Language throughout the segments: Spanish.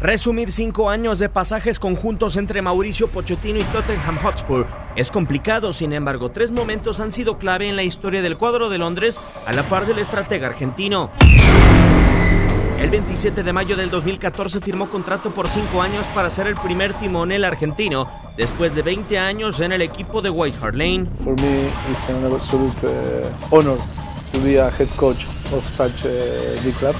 Resumir cinco años de pasajes conjuntos entre Mauricio Pochettino y Tottenham Hotspur es complicado, sin embargo, tres momentos han sido clave en la historia del cuadro de Londres a la par del estratega argentino. El 27 de mayo del 2014 firmó contrato por cinco años para ser el primer timonel argentino después de 20 años en el equipo de White Hart Lane. For me, it's an absolute uh, honor to be a head coach of such a big club.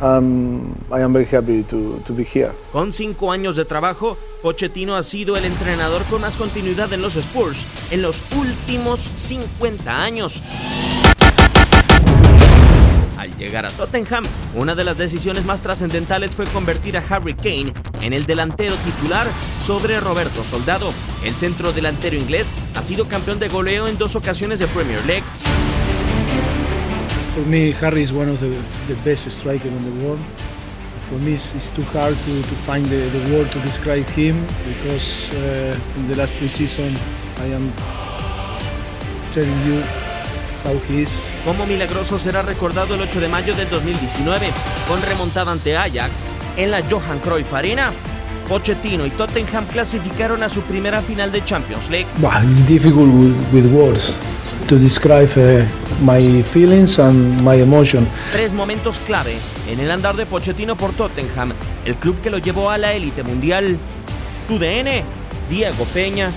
Um, I am very happy to, to be here. Con cinco años de trabajo, Pochettino ha sido el entrenador con más continuidad en los Spurs en los últimos 50 años. Al llegar a Tottenham, una de las decisiones más trascendentales fue convertir a Harry Kane en el delantero titular sobre Roberto Soldado. El centro delantero inglés ha sido campeón de goleo en dos ocasiones de Premier League. For me, Harry is one of the, the best strikers in the world. For me, it's, it's too hard to, to find the, the word to describe him because uh, in the last three seasons, I am telling you how he is. Como milagroso será recordado el 8 de mayo del 2019, con remontada ante Ajax en la Johan Cruyff Arena. Pochettino y Tottenham clasificaron a su primera final de Champions League. Bah, it's difficult with, with words to describe uh, my feelings and my emotion. Tres momentos clave en el andar de Pochettino por Tottenham, el club que lo llevó a la élite mundial. Tu DN, Diego Peña,